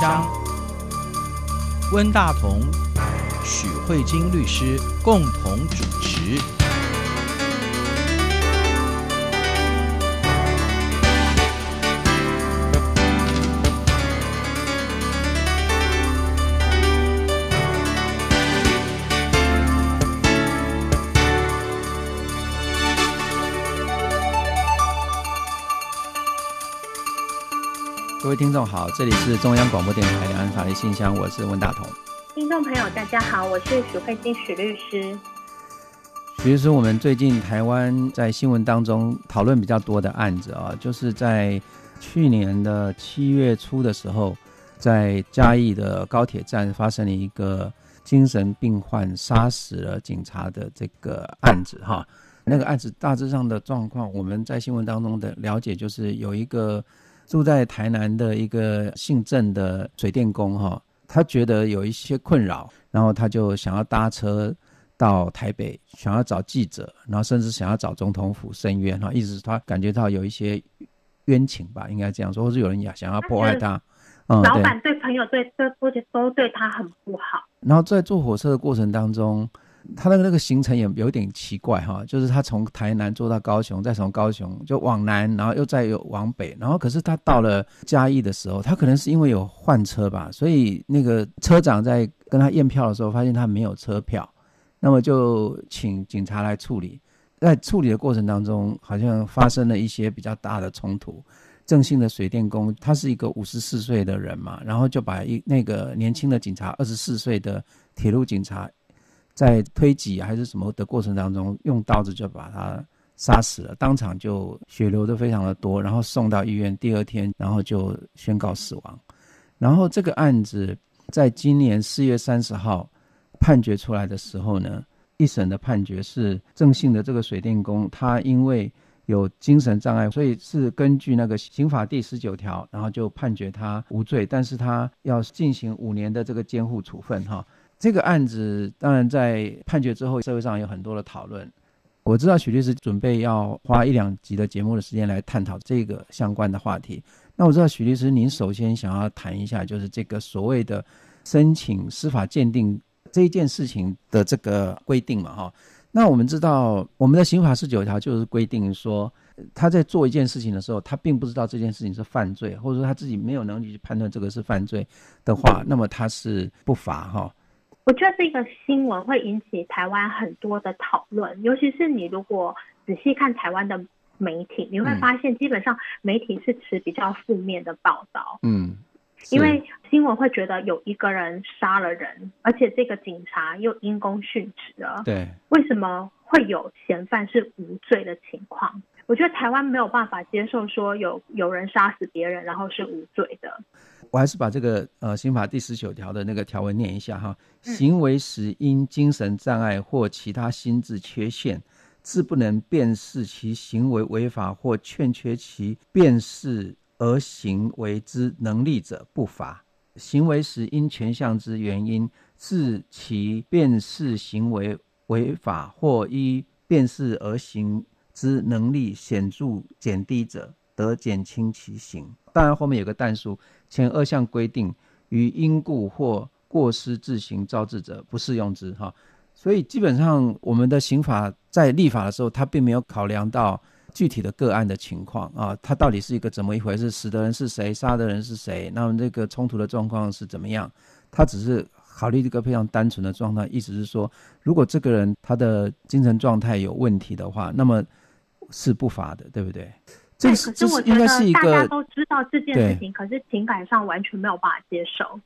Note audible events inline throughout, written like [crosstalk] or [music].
张，温大同、许慧晶律师共同主持。各位听众好，这里是中央广播电台两岸法律信箱，我是温大同。听众朋友大家好，我是许慧金许律师。许律师，我们最近台湾在新闻当中讨论比较多的案子啊，就是在去年的七月初的时候，在嘉义的高铁站发生了一个精神病患杀死了警察的这个案子哈。那个案子大致上的状况，我们在新闻当中的了解就是有一个。住在台南的一个姓郑的水电工哈，他觉得有一些困扰，然后他就想要搭车到台北，想要找记者，然后甚至想要找总统府申冤哈，意思是他感觉到有一些冤情吧，应该这样说，或是有人也想要迫害他。嗯，老板对朋友对对而且都对他很不好。然后在坐火车的过程当中。他那个那个行程也有点奇怪哈，就是他从台南坐到高雄，再从高雄就往南，然后又再又往北，然后可是他到了嘉义的时候，他可能是因为有换车吧，所以那个车长在跟他验票的时候，发现他没有车票，那么就请警察来处理。在处理的过程当中，好像发生了一些比较大的冲突。郑姓的水电工，他是一个五十四岁的人嘛，然后就把一那个年轻的警察，二十四岁的铁路警察。在推挤还是什么的过程当中，用刀子就把他杀死了，当场就血流的非常的多，然后送到医院，第二天然后就宣告死亡。然后这个案子在今年四月三十号判决出来的时候呢，一审的判决是郑姓的这个水电工，他因为有精神障碍，所以是根据那个刑法第十九条，然后就判决他无罪，但是他要进行五年的这个监护处分哈。这个案子当然在判决之后，社会上有很多的讨论。我知道许律师准备要花一两集的节目的时间来探讨这个相关的话题。那我知道许律师，您首先想要谈一下，就是这个所谓的申请司法鉴定这一件事情的这个规定嘛，哈。那我们知道，我们的刑法十九条就是规定说，他在做一件事情的时候，他并不知道这件事情是犯罪，或者说他自己没有能力去判断这个是犯罪的话，那么他是不罚哈。我觉得这个新闻会引起台湾很多的讨论，尤其是你如果仔细看台湾的媒体，你会发现基本上媒体是持比较负面的报道。嗯，因为新闻会觉得有一个人杀了人，而且这个警察又因公殉职了。对，为什么会有嫌犯是无罪的情况？我觉得台湾没有办法接受说有有人杀死别人，然后是无罪的。我还是把这个呃刑法第十九条的那个条文念一下哈。行为时因精神障碍或其他心智缺陷，致不能辨识其行为违法或欠缺其辨识而行为之能力者，不罚。行为时因前项之原因，致其辨识行为违法或依辨识而行之能力显著减低者，得减轻其刑。当然后面有个但书。前二项规定，于因故或过失自行招致者，不适用之。哈，所以基本上我们的刑法在立法的时候，它并没有考量到具体的个案的情况啊，它到底是一个怎么一回事？死的人是谁？杀的人是谁？那么这个冲突的状况是怎么样？它只是考虑这个非常单纯的状态，意思是说，如果这个人他的精神状态有问题的话，那么是不罚的，对不对？对，可是我觉得大家都知道这件事情，可是情感上完全没有办法接受。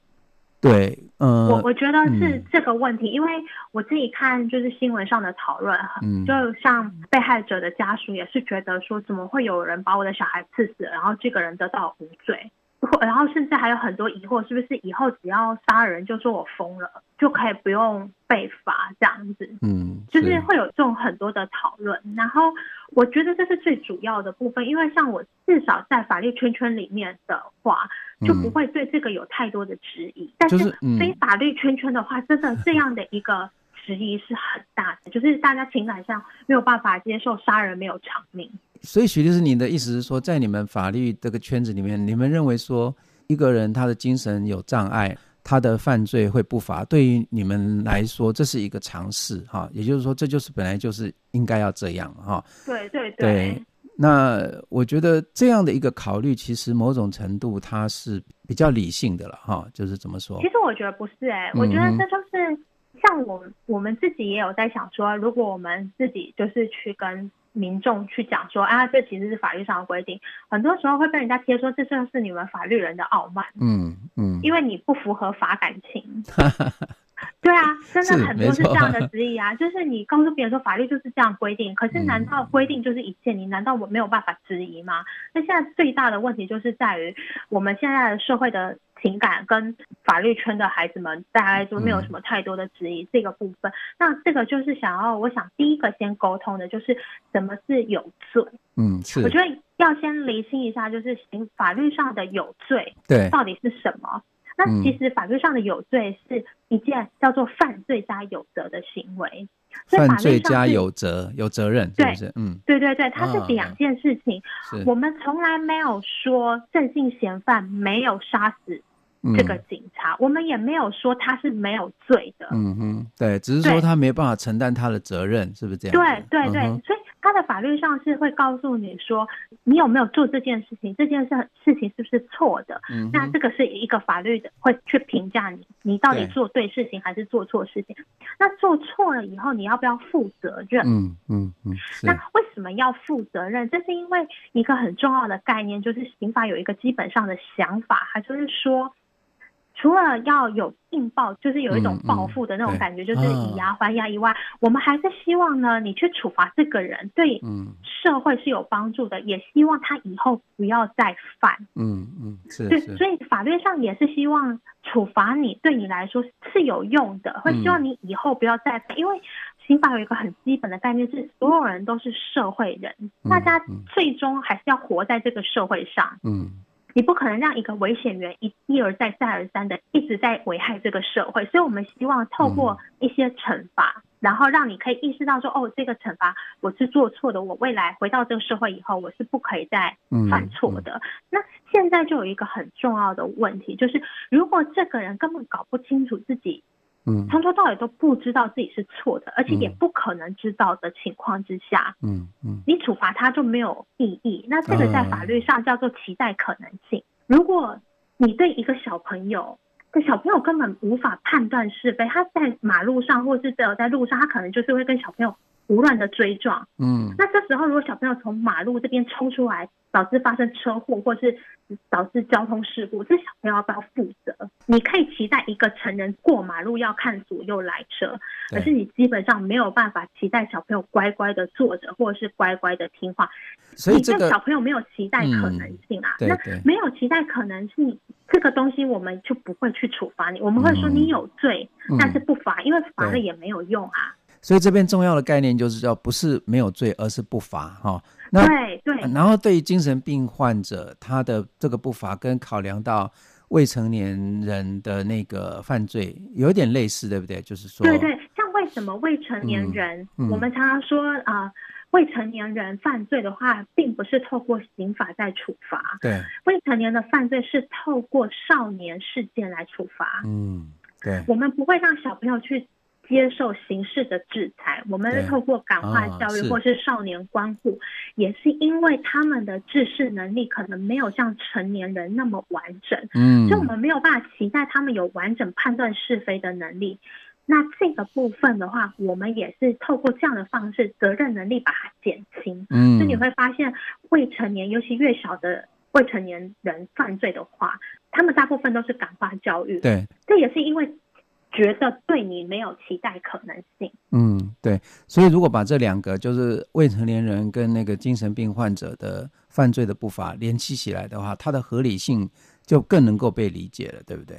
对，呃，我我觉得是这个问题，嗯，因为我自己看就是新闻上的讨论，嗯，就像被害者的家属也是觉得说，怎么会有人把我的小孩刺死，然后这个人得到无罪。然后甚至还有很多疑惑，是不是以后只要杀人就说我疯了，就可以不用被罚这样子？嗯，就是会有这种很多的讨论。然后我觉得这是最主要的部分，因为像我至少在法律圈圈里面的话，就不会对这个有太多的质疑。但是非法律圈圈的话，真的这样的一个质疑是很大的，就是大家情感上没有办法接受杀人没有偿命。所以，许律师，你的意思是说，在你们法律这个圈子里面，你们认为说，一个人他的精神有障碍，他的犯罪会不罚，对于你们来说，这是一个常识哈。也就是说，这就是本来就是应该要这样哈。对对对。对，那我觉得这样的一个考虑，其实某种程度它是比较理性的了哈。就是怎么说？其实我觉得不是哎、欸，我觉得这就是像我我们自己也有在想说，如果我们自己就是去跟。民众去讲说啊，这其实是法律上的规定，很多时候会被人家贴说，这就是你们法律人的傲慢。嗯嗯，因为你不符合法感情。[laughs] [laughs] 对啊，真的很多是这样的质疑啊，就是你告诉别人说法律就是这样规定，可是难道规定就是一切？你难道我没有办法质疑吗？那现在最大的问题就是在于我们现在的社会的。情感跟法律圈的孩子们，大家就没有什么太多的质疑这个部分。嗯、那这个就是想要，我想第一个先沟通的就是什么是有罪。嗯，是。我觉得要先厘清一下，就是行法律上的有罪，对，到底是什么？那其实法律上的有罪是一件叫做犯罪加有责的行为。犯罪加有责，有责任，是不是？嗯，对对对，它是两件事情。是我们从来没有说正性嫌犯没有杀死。这个警察，嗯，我们也没有说他是没有罪的。嗯哼，对，只是说他没办法承担他的责任，是不是这样？对对对，嗯，所以他的法律上是会告诉你说，你有没有做这件事情，这件事事情是不是错的？嗯，那这个是一个法律的会去评价你，你到底做对事情还是做错事情？那做错了以后，你要不要负责任？嗯嗯嗯。那为什么要负责任？这是因为一个很重要的概念，就是刑法有一个基本上的想法，它就是说。除了要有应报，就是有一种报复的那种感觉，嗯嗯、就是以牙还牙以外，我们还是希望呢，你去处罚这个人，对社会是有帮助的，嗯，也希望他以后不要再犯。嗯嗯，是。对，所以法律上也是希望处罚你，对你来说是有用的，会希望你以后不要再犯，嗯，因为刑法有一个很基本的概念是，所有人都是社会人，嗯，大家最终还是要活在这个社会上。嗯。你不可能让一个危险源一一而再再而三的一直在危害这个社会，所以我们希望透过一些惩罚，然后让你可以意识到说，哦，这个惩罚我是做错的，我未来回到这个社会以后，我是不可以再犯错的。那现在就有一个很重要的问题，就是如果这个人根本搞不清楚自己。嗯，从头到尾都不知道自己是错的，而且也不可能知道的情况之下，嗯嗯，你处罚他就没有意义。那这个在法律上叫做期待可能性。如果你对一个小朋友，这小朋友根本无法判断是非，他在马路上或是只有在路上，他可能就是会跟小朋友。胡乱的追撞，嗯，那这时候如果小朋友从马路这边冲出来，导致发生车祸，或是导致交通事故，这小朋友要不要负责？你可以期待一个成人过马路要看左右来车，可是你基本上没有办法期待小朋友乖乖的坐着，或者是乖乖的听话。所以这个你对小朋友没有期待可能性啊，嗯、那没有期待可能性，这个东西我们就不会去处罚你，我们会说你有罪，嗯、但是不罚，因为罚了也没有用啊。所以这边重要的概念就是叫不是没有罪，而是不罚哈。那对对。然后对于精神病患者，他的这个不罚跟考量到未成年人的那个犯罪有点类似，对不对？就是说，对对，像为什么未成年人，嗯嗯、我们常常说啊、呃，未成年人犯罪的话，并不是透过刑法在处罚。对，未成年的犯罪是透过少年事件来处罚。嗯，对，我们不会让小朋友去。接受刑事的制裁，我们是透过感化教育或是少年关护，也是因为他们的知识能力可能没有像成年人那么完整，嗯，所以我们没有办法期待他们有完整判断是非的能力。那这个部分的话，我们也是透过这样的方式，责任能力把它减轻。嗯，所以你会发现，未成年，尤其越小的未成年人犯罪的话，他们大部分都是感化教育。对，这也是因为。觉得对你没有期待可能性。嗯，对。所以如果把这两个，就是未成年人跟那个精神病患者的犯罪的步伐联系起来的话，它的合理性就更能够被理解了，对不对？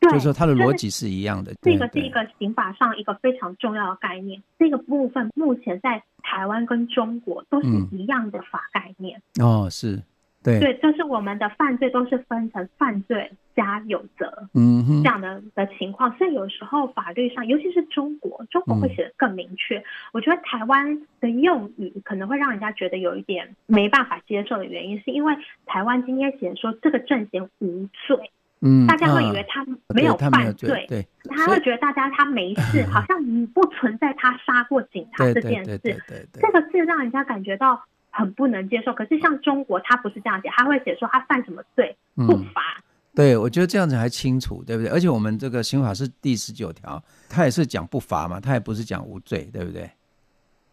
对，就是说它的逻辑是一样的。这个是一个刑法上一个非常重要的概念。这个部分目前在台湾跟中国都是一样的法概念。嗯、哦，是。对对，就是我们的犯罪都是分成犯罪加有责，嗯哼，这样的的情况。所以有时候法律上，尤其是中国，中国会写的更明确。嗯、我觉得台湾的用语可能会让人家觉得有一点没办法接受的原因，是因为台湾今天写说这个郑贤无罪，嗯，大家会以为他没有犯罪，罪对，他会觉得大家他没 [laughs] 事，好像不存在他杀过警察这件事，对对对，这个是让人家感觉到。很不能接受，可是像中国，他不是这样写，他会写说他犯什么罪不罚。嗯，对，我觉得这样子还清楚，对不对？而且我们这个刑法是第十九条，他也是讲不罚嘛，他也不是讲无罪，对不对？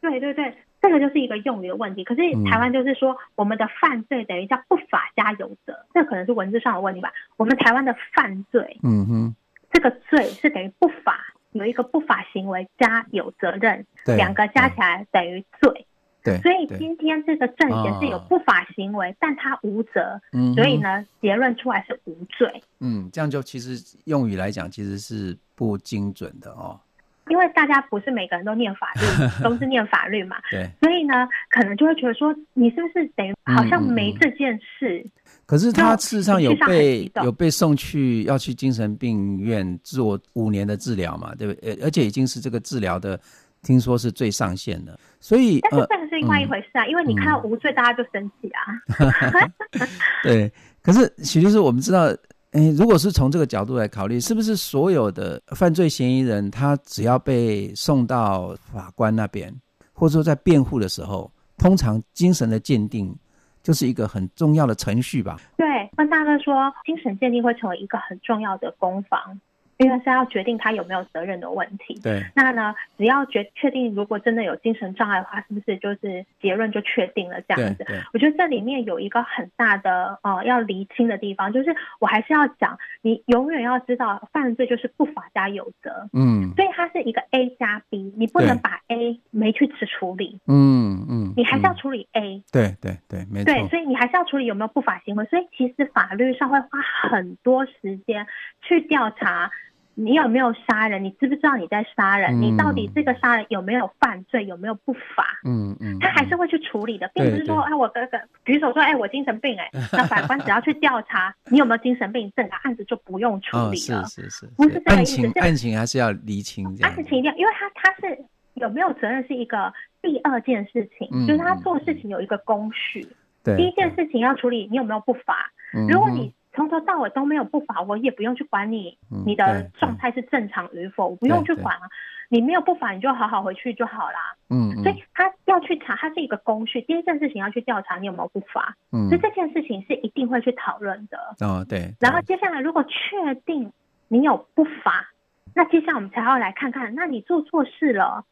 对对对，这个就是一个用语的问题。可是台湾就是说，我们的犯罪等于叫不法加有责，嗯，这可能是文字上的问题吧。我们台湾的犯罪，嗯哼，这个罪是等于不法，有一个不法行为加有责任，两个加起来等于罪。对，所以今天这个郑贤是有不法行为，哦、但他无责，嗯，所以呢，结论出来是无罪。嗯，这样就其实用语来讲，其实是不精准的哦。因为大家不是每个人都念法律，[laughs] 都是念法律嘛。对。所以呢，可能就会觉得说，你是不是等于好像没这件事？嗯、可是他事实上有被有被送去要去精神病院做五年的治疗嘛？对不对？而且已经是这个治疗的。听说是最上限的，所以但是这个是另外一回事啊，嗯、因为你看到无罪，大家就生气啊。嗯、[laughs] 对，可是许律师，我们知道，诶，如果是从这个角度来考虑，是不是所有的犯罪嫌疑人，他只要被送到法官那边，或者说在辩护的时候，通常精神的鉴定就是一个很重要的程序吧？对，温大哥说，精神鉴定会成为一个很重要的攻防。因为是要决定他有没有责任的问题。对。那呢，只要决确定，如果真的有精神障碍的话，是不是就是结论就确定了这样子？我觉得这里面有一个很大的呃要厘清的地方，就是我还是要讲，你永远要知道，犯罪就是不法加有责。嗯。所以它是一个 A 加 B，你不能把 A 没去处理。嗯嗯。你还是要处理 A。对对对，没错。对，所以你还是要处理有没有不法行为。所以其实法律上会花很多时间去调查。你有没有杀人？你知不知道你在杀人？嗯、你到底这个杀人有没有犯罪？有没有不法？嗯嗯，他还是会去处理的，并不是说，哎，我哥哥举手说，哎，我精神病，哎，[laughs] 那法官只要去调查你有没有精神病，整个案子就不用处理了。哦、是是是，不是这个意思。案情案情还是要厘清。案情一定要，因为他他是有没有责任是一个第二件事情，嗯、就是他做事情有一个工序。对、嗯，第一件事情要处理你有没有不法。如果你从头到尾都没有不法，我也不用去管你，你的状态是正常与否，我不用去管啊。你没有不法，你就好好回去就好啦。嗯，所以他要去查，他是一个工序。第一件事情要去调查你有没有不法，嗯，所以这件事情是一定会去讨论的。哦，对。然后接下来，如果确定你有不法，那接下来我们才要来看看，那你做错事了。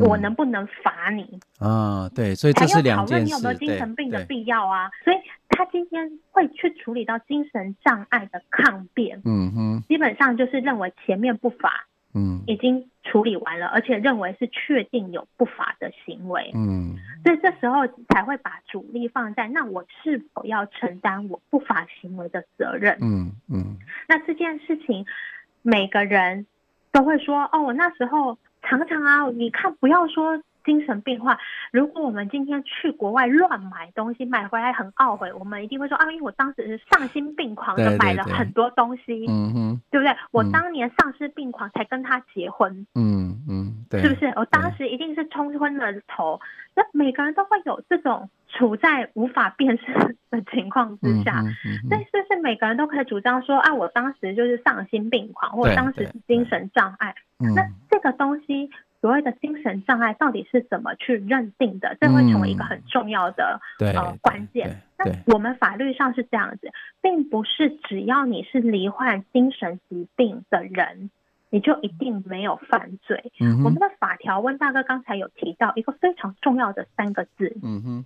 我能不能罚你啊？对，所以这是两件事。还要讨论你有没有精神病的必要啊？所以他今天会去处理到精神障碍的抗辩。嗯哼，基本上就是认为前面不法，嗯，已经处理完了，而且认为是确定有不法的行为。嗯，所以这时候才会把主力放在那我是否要承担我不法行为的责任？嗯嗯。那这件事情，每个人都会说：哦，我那时候。常常啊，你看，不要说精神病患，如果我们今天去国外乱买东西，买回来很懊悔，我们一定会说啊，因为我当时是丧心病狂的买了很多东西，嗯哼，对不对？我当年丧心病狂才跟他结婚，嗯嗯，对，是不是？我当时一定是冲昏了头。那每个人都会有这种处在无法辨识的情况之下，但是不是每个人都可以主张说啊，我当时就是丧心病狂，或当时是精神障碍？那这个东西，所谓的精神障碍到底是怎么去认定的？这会成为一个很重要的、嗯、呃关键。那我们法律上是这样子，并不是只要你是罹患精神疾病的人，你就一定没有犯罪。嗯、我们的法条，温大哥刚才有提到一个非常重要的三个字。嗯哼。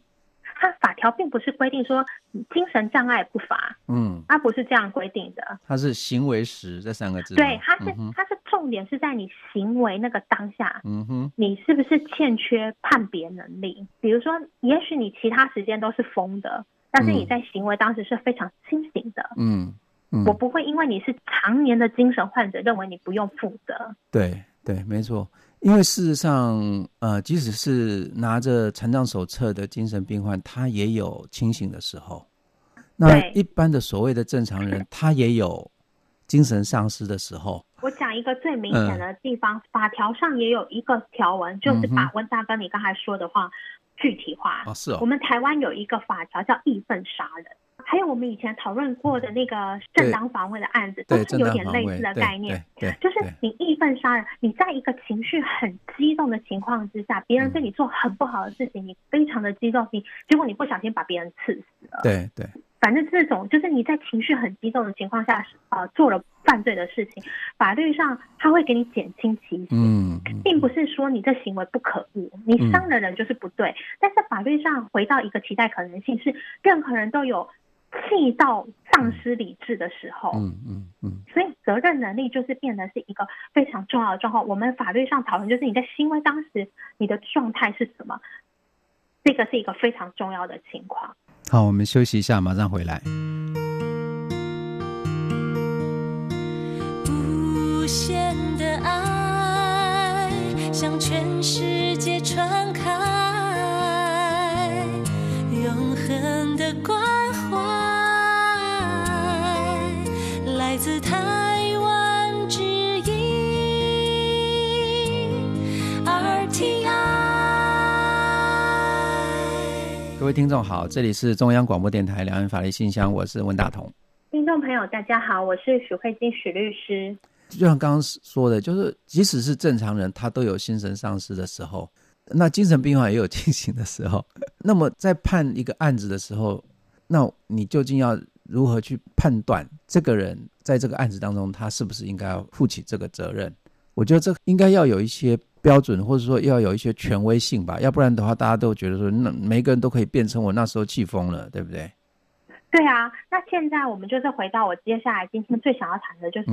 它法条并不是规定说精神障碍不罚，嗯，它不是这样规定的。它是行为时这三个字。对，它是它是重点是在你行为那个当下，嗯哼，你是不是欠缺判别能力？比如说，也许你其他时间都是疯的，但是你在行为当时是非常清醒的，嗯，嗯，我不会因为你是常年的精神患者，认为你不用负责。对对，没错。因为事实上，呃，即使是拿着残障手册的精神病患，他也有清醒的时候。那一般的所谓的正常人，他也有精神丧失的时候。我讲一个最明显的地方，嗯、法条上也有一个条文，就是把温大哥你刚才说的话具体化。哦，是哦。我们台湾有一个法条叫义愤杀人。还有我们以前讨论过的那个正当防卫的案子，都是有点类似的概念。对，就是你义愤杀人，你在一个情绪很激动的情况之下，别人对你做很不好的事情，你非常的激动，你结果你不小心把别人刺死了。对对。反正这种就是你在情绪很激动的情况下，呃，做了犯罪的事情，法律上他会给你减轻其刑，嗯，并不是说你这行为不可恶，你伤了人就是不对。但是法律上回到一个期待可能性是，任何人都有。气到丧失理智的时候，嗯嗯嗯，所以责任能力就是变得是一个非常重要的状况。我们法律上讨论就是你在行为当时你的状态是什么，这个是一个非常重要的情况。好，我们休息一下，马上回来。无限的爱向全世界传开，台湾之音 RTI，各位听众好，这里是中央广播电台两岸法律信箱，我是温大同。听众朋友大家好，我是许慧金许律师。就像刚刚说的，就是即使是正常人，他都有精神丧失的时候，那精神病患也有清醒的时候。[laughs] 那么在判一个案子的时候，那你究竟要如何去判断这个人在这个案子当中，他是不是应该要负起这个责任？我觉得这应该要有一些标准，或者说要有一些权威性吧，要不然的话，大家都觉得说，那每个人都可以变成我那时候气疯了，对不对？对啊，那现在我们就是回到我接下来今天最想要谈的，就是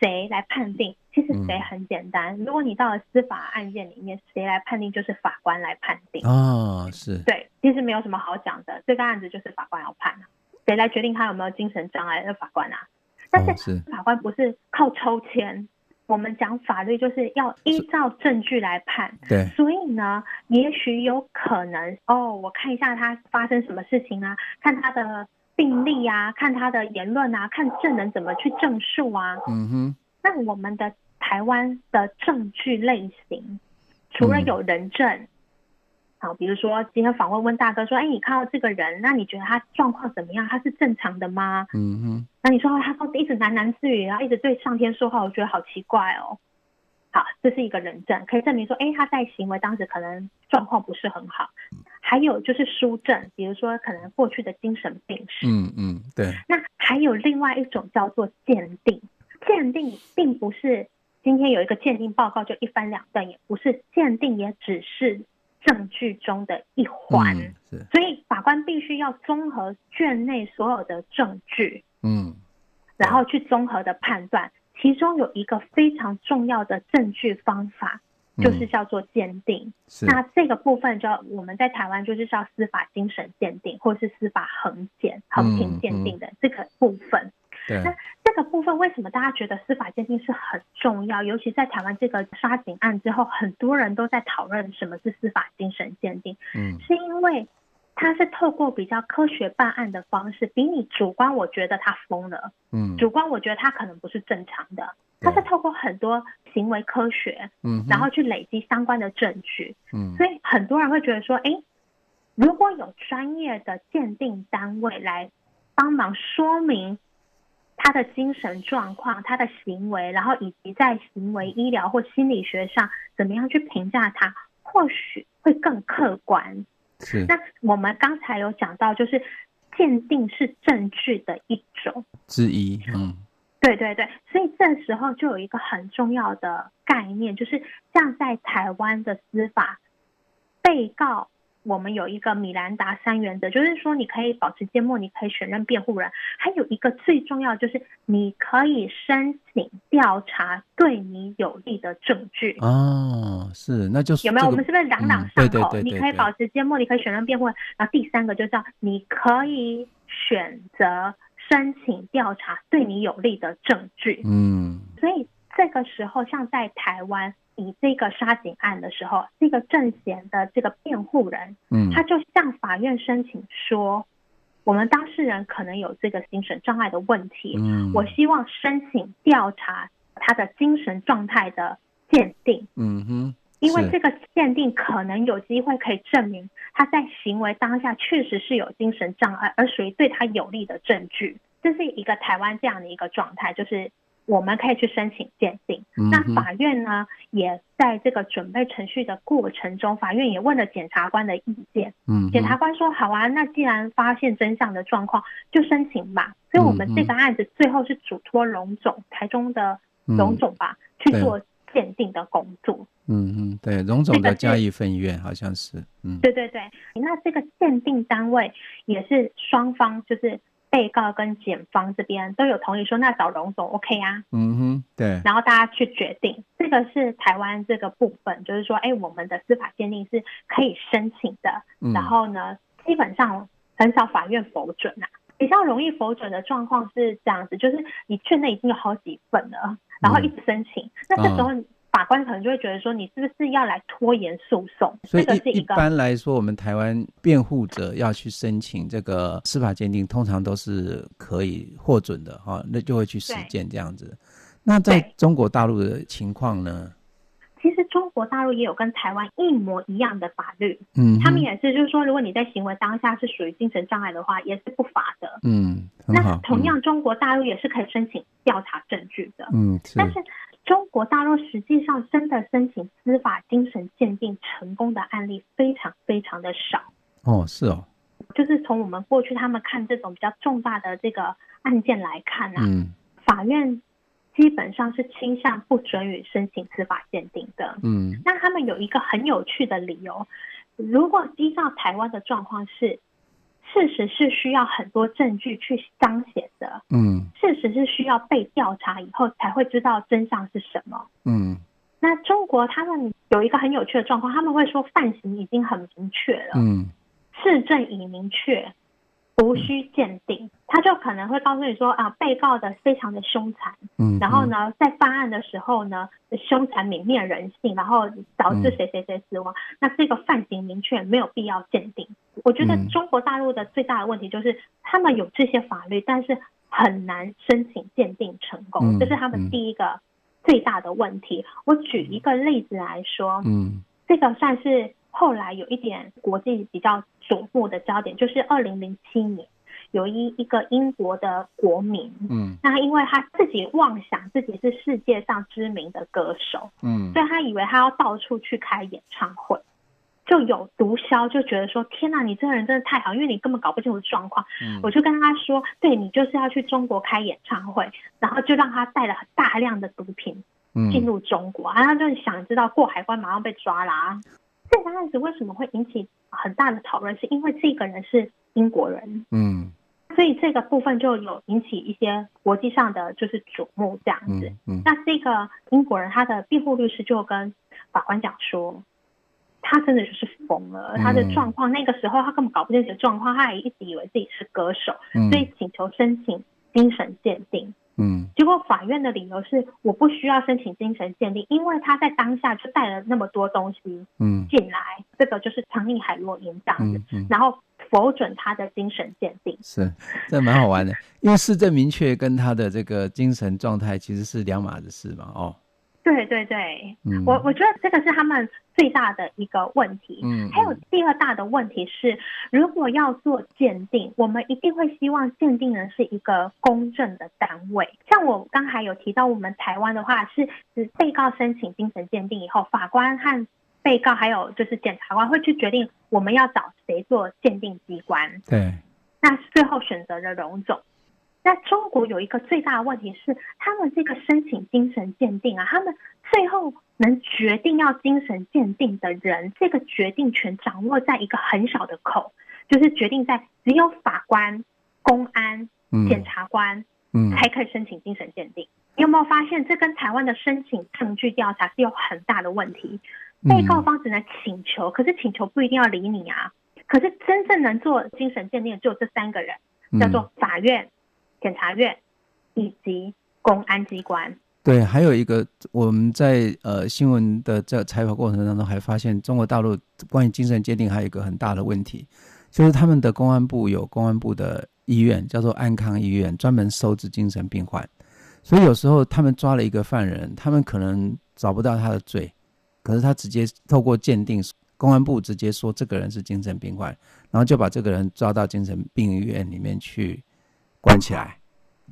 谁来判定？其实谁很简单，如果你到了司法案件里面，谁来判定？就是法官来判定啊，是对，其实没有什么好讲的，这个案子就是法官要判。谁来决定他有没有精神障碍？那法官啊，但是法官不是靠抽签。我们讲法律就是要依照证据来判。对，所以呢，也许有可能哦，我看一下他发生什么事情啊，看他的病历啊，看他的言论啊，看证人怎么去证述啊。嗯哼。那我们的台湾的证据类型，除了有人证。嗯好，比如说今天访问问大哥说，哎，你看到这个人，那你觉得他状况怎么样？他是正常的吗？嗯哼。那你说他说一直喃喃自语，然后一直对上天说话，我觉得好奇怪哦。好，这是一个人证，可以证明说，哎，他在行为当时可能状况不是很好。还有就是书证，比如说可能过去的精神病史。嗯嗯，对。那还有另外一种叫做鉴定，鉴定并不是今天有一个鉴定报告就一翻两瞪，也不是鉴定，也只是。证据中的一环，嗯，所以法官必须要综合卷内所有的证据，嗯，然后去综合的判断，其中有一个非常重要的证据方法，就是叫做鉴定。嗯，那这个部分就我们在台湾就是叫司法精神鉴定，或是司法衡检、衡平鉴定的这个部分。对，个部分为什么大家觉得司法鉴定是很重要？尤其在台湾这个杀警案之后，很多人都在讨论什么是司法精神鉴定。嗯，是因为他是透过比较科学办案的方式，比你主观，我觉得他疯了。嗯，主观我觉得他可能不是正常的。他是透过很多行为科学，嗯，然后去累积相关的证据。嗯，所以很多人会觉得说，哎，如果有专业的鉴定单位来帮忙说明。他的精神状况，他的行为，然后以及在行为医疗或心理学上怎么样去评价他，或许会更客观。是。那我们刚才有讲到，就是鉴定是证据的一种之一。嗯，对对对。所以这时候就有一个很重要的概念，就是像在台湾的司法，被告。我们有一个米兰达三原则，就是说你可以保持缄默，你可以选任辩护人，还有一个最重要就是你可以申请调查对你有利的证据。哦，是，那就是、有没有？我们是不是朗朗上口？嗯、对对对对对，你可以保持缄默，你可以选任辩护人，然后第三个就是叫你可以选择申请调查对你有利的证据。嗯，所以这个时候，像在台湾。以这个杀警案的时候，这个郑贤的这个辩护人，嗯，他就向法院申请说，我们当事人可能有这个精神障碍的问题，嗯，我希望申请调查他的精神状态的鉴定，嗯哼，因为这个鉴定可能有机会可以证明他在行为当下确实是有精神障碍，而属于对他有利的证据。这是一个台湾这样的一个状态，就是。我们可以去申请鉴定，那法院呢，也在这个准备程序的过程中，法院也问了检察官的意见。嗯，检察官说好啊，那既然发现真相的状况，就申请吧。所以，我们这个案子最后是嘱托龙总，台中的龙总吧，去做鉴定的工作。嗯嗯，对，龙总的嘉义分院好像是。嗯，对对对，那这个鉴定单位也是双方就是。被告跟检方这边都有同意说，那找荣总 OK 啊？嗯哼，对。然后大家去决定，这个是台湾这个部分，就是说，哎，我们的司法鉴定是可以申请的。嗯、然后呢，基本上很少法院否准啊，比较容易否准的状况是这样子，就是你确内已经有好几份了，然后一直申请，嗯、那这时候。哦法官可能就会觉得说，你是不是要来拖延诉讼？所以一一般来说，我们台湾辩护者要去申请这个司法鉴定，通常都是可以获准的哈，那就会去实践这样子。那在中国大陆的情况呢？其实中国大陆也有跟台湾一模一样的法律，嗯，他们也是，就是说，如果你在行为当下是属于精神障碍的话，也是不罚的，嗯。那同样，中国大陆也是可以申请调查证据的，嗯，但是。中国大陆实际上真的申请司法精神鉴定成功的案例非常非常的少。哦，是哦，就是从我们过去他们看这种比较重大的这个案件来看啊，嗯，法院基本上是倾向不准予申请司法鉴定的，嗯，那他们有一个很有趣的理由，如果依照台湾的状况是。事实是需要很多证据去彰显的，嗯，事实是需要被调查以后才会知道真相是什么，嗯。那中国他们有一个很有趣的状况，他们会说犯行已经很明确了，嗯，事证已明确。无需鉴定，他就可能会告诉你说啊，被告的非常的凶残，嗯，然后呢，在犯案的时候呢，凶残泯灭人性，然后导致谁谁谁死亡，嗯，那这个犯行明确，没有必要鉴定。我觉得中国大陆的最大的问题就是，他们有这些法律，但是很难申请鉴定成功，这是他们第一个最大的问题。我举一个例子来说，嗯，这个算是。后来有一点国际比较瞩目的焦点，就是二零零七年，有一一个英国的国民，嗯，那因为他自己妄想自己是世界上知名的歌手，嗯，所以他以为他要到处去开演唱会，就有毒枭就觉得说，天哪，你这个人真的太好，因为你根本搞不清楚状况，嗯，我就跟他说，对，你就是要去中国开演唱会，然后就让他带了大量的毒品进入中国，然后他就想知道过海关马上被抓啦，啊。这个案子为什么会引起很大的讨论？是因为这个人是英国人，嗯，所以这个部分就有引起一些国际上的就是瞩目这样子。嗯，嗯，那这个英国人他的辩护律师就跟法官讲说，他真的就是疯了，他的状况那个时候他根本搞不清楚状况，他也一直以为自己是歌手，所以请求申请精神鉴定。嗯，结果法院的理由是我不需要申请精神鉴定，因为他在当下就带了那么多东西，嗯，进来，这个就是藏匿海洛因这样子，然后否准他的精神鉴定。是，这蛮好玩的，[laughs] 因为事证明确跟他的这个精神状态其实是两码子事嘛，哦。对对对，嗯、我我觉得这个是他们最大的一个问题。嗯，还有第二大的问题是，如果要做鉴定，我们一定会希望鉴定人是一个公正的单位。像我刚才有提到，我们台湾的话是，是被告申请精神鉴定以后，法官和被告还有就是检察官会去决定我们要找谁做鉴定机关。对，那最后选择了荣总。那中国有一个最大的问题是，他们这个申请精神鉴定啊，他们最后能决定要精神鉴定的人，这个决定权掌握在一个很小的口，就是决定在只有法官、公安、检察官，嗯，才可以申请精神鉴定。你有没有发现，这跟台湾的申请证据调查是有很大的问题？被告方只能请求，可是请求不一定要理你啊。可是真正能做精神鉴定的只有这三个人，叫做法院。检察院以及公安机关，对，还有一个我们在呃新闻的这采访过程当中还发现，中国大陆关于精神鉴定还有一个很大的问题，就是他们的公安部有公安部的医院，叫做安康医院，专门收治精神病患。所以有时候他们抓了一个犯人，他们可能找不到他的罪，可是他直接透过鉴定，公安部直接说这个人是精神病患，然后就把这个人抓到精神病院里面去关起来。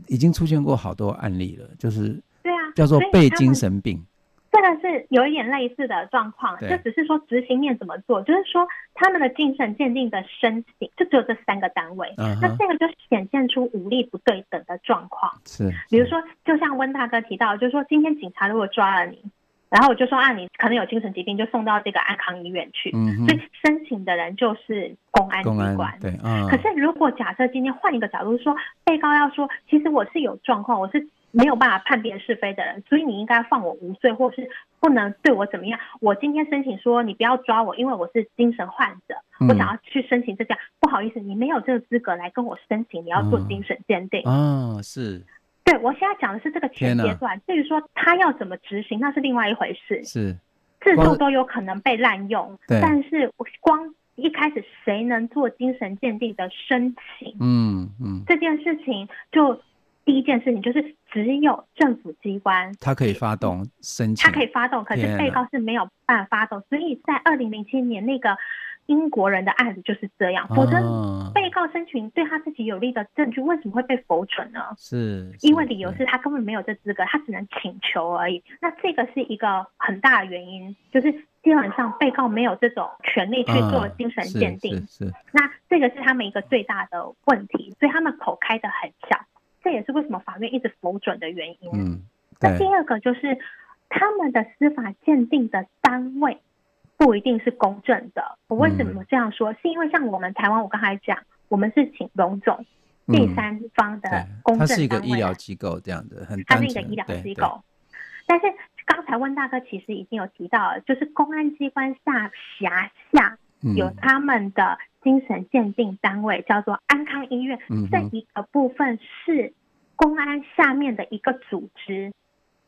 已经出现过好多案例了，就是对啊，叫做被精神病。这个是有一点类似的状况，就只是说执行面怎么做，就是说他们的精神鉴定的申请就只有这三个单位，嗯、那这个就显现出武力不对等的状况。是，比如说，就像温大哥提到，就是说今天警察如果抓了你，然后我就说啊，你可能有精神疾病，就送到这个安康医院去。嗯，所以申请的人就是公安机关。对，嗯。可是如果假设今天换一个角度说，被告要说，其实我是有状况，我是。没有办法判别是非的人，所以你应该放我无罪，或是不能对我怎么样。我今天申请说你不要抓我，因为我是精神患者，嗯、我想要去申请这样。不好意思，你没有这个资格来跟我申请，你要做精神鉴定。哦，是。对，我现在讲的是这个前阶段，至于说他要怎么执行，那是另外一回事。是，制度都有可能被滥用，但是光一开始谁能做精神鉴定的申请，嗯嗯，这件事情就。第一件事情就是，只有政府机关，他可以发动申请，他可以发动，可是被告是没有办法发动。所以在二零零七年那个英国人的案子就是这样，否则被告申请对他自己有利的证据，为什么会被否准呢？是，因为理由是他根本没有这资格，他只能请求而已。那这个是一个很大的原因，就是基本上被告没有这种权利去做精神鉴定。是，是，那这个是他们一个最大的问题，所以他们口开的很小。这也是为什么法院一直否准的原因。嗯，那第二个就是他们的司法鉴定的单位不一定是公正的。我为什么这样说？嗯、是因为像我们台湾，我刚才讲，我们是请龙总第三方的公正单位，它是一个医疗机构这样的，很它是一个医疗机构。但是刚才温大哥其实已经有提到了，就是公安机关下辖下有他们的。精神鉴定单位叫做安康医院，这一个部分是公安下面的一个组织。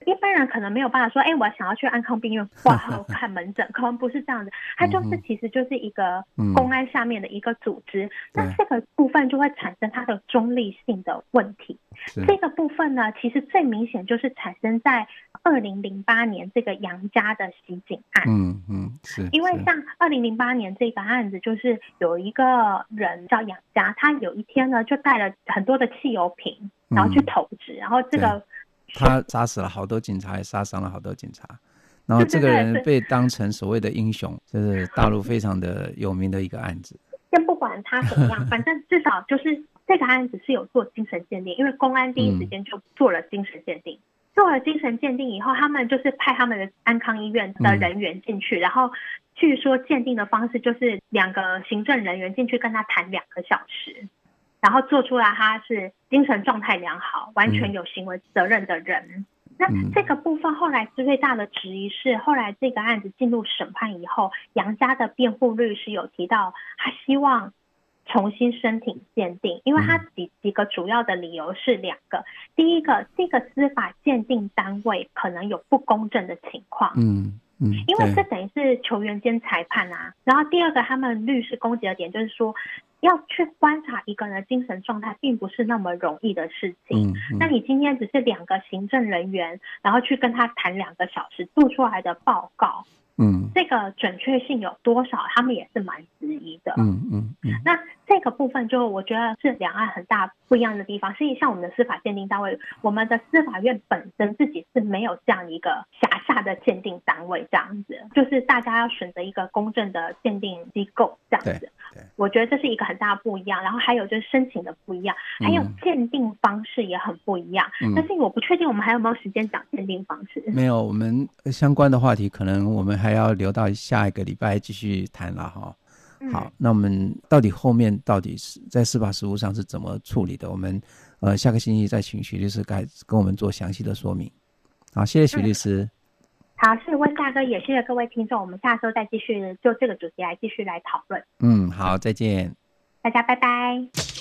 一般人可能没有办法说，哎，我想要去安康病院挂号看门诊，可能不是这样子。它就是其实就是一个公安下面的一个组织，那这个部分就会产生它的中立性的问题。这个部分呢，其实最明显就是产生在二零零八年这个杨家的袭警案。嗯嗯，是。因为像二零零八年这个案子，就是有一个人叫杨家，他有一天呢就带了很多的汽油瓶，然后去投掷，然后这个。他杀死了好多警察，也杀伤了好多警察，[laughs] 然后这个人被当成所谓的英雄，就是大陆非常的有名的一个案子。[laughs] 先不管他怎么样，反正至少就是这个案子是有做精神鉴定，因为公安第一时间就做了精神鉴定。做了精神鉴定以后，他们就是派他们的安康医院的人员进去，然后据说鉴定的方式就是两个行政人员进去跟他谈两个小时。然后做出来，他是精神状态良好，完全有行为责任的人。嗯、那这个部分后来最大的质疑是，后来这个案子进入审判以后，杨家的辩护律师有提到，他希望重新申请鉴定，因为他几几个主要的理由是两个：第一个，这个司法鉴定单位可能有不公正的情况。嗯。嗯，因为这等于是球员兼裁判啊。然后第二个，他们律师攻击的点就是说，要去观察一个人的精神状态，并不是那么容易的事情。嗯，嗯，那你今天只是两个行政人员，然后去跟他谈两个小时，做出来的报告。嗯，这个准确性有多少？他们也是蛮质疑的。嗯嗯嗯。那这个部分就我觉得是两岸很大不一样的地方。所以像我们的司法鉴定单位，我们的司法院本身自己是没有这样一个辖下的鉴定单位，这样子，就是大家要选择一个公正的鉴定机构这样子。对。我觉得这是一个很大的不一样。然后还有就是申请的不一样，还有鉴定方式也很不一样。嗯。但是我不确定我们还有没有时间讲鉴定方式。没有，我们相关的话题可能我们。还要留到下一个礼拜继续谈了哈。好，那我们到底后面到底是在司法实务上是怎么处理的？我们呃下个星期再请徐律师该跟我们做详细的说明。好，谢谢徐律师。嗯、好，谢谢温大哥，也谢谢各位听众。我们下周再继续就这个主题来继续来讨论。嗯，好，再见。大家拜拜。